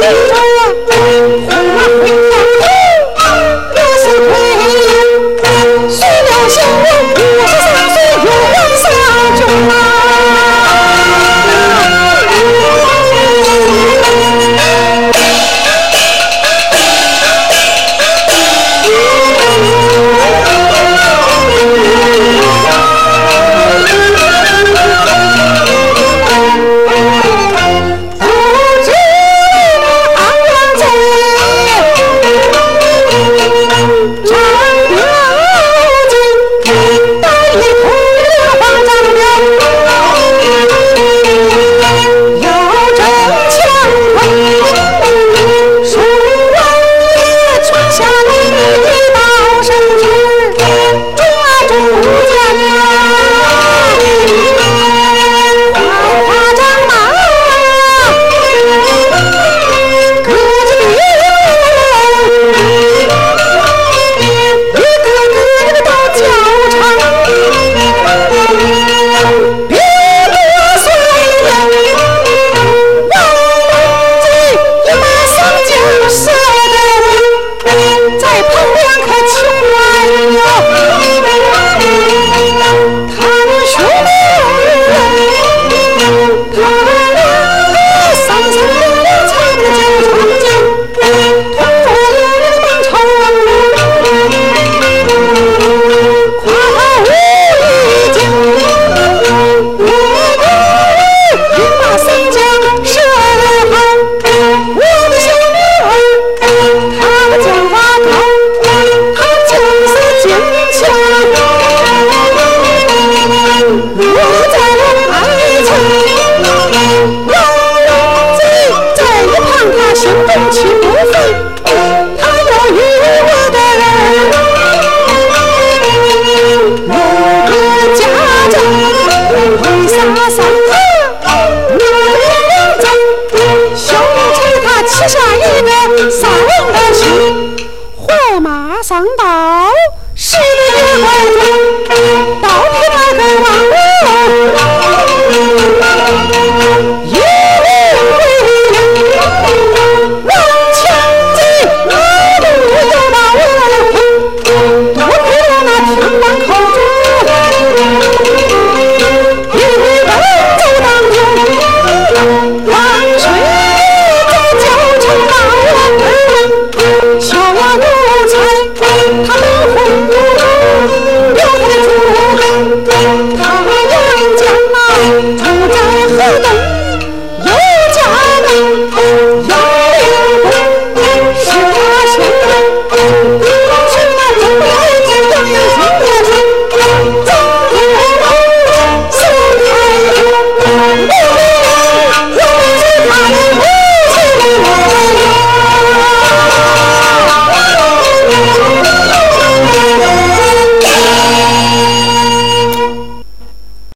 Woo! 下一个杀王的计活马上到他要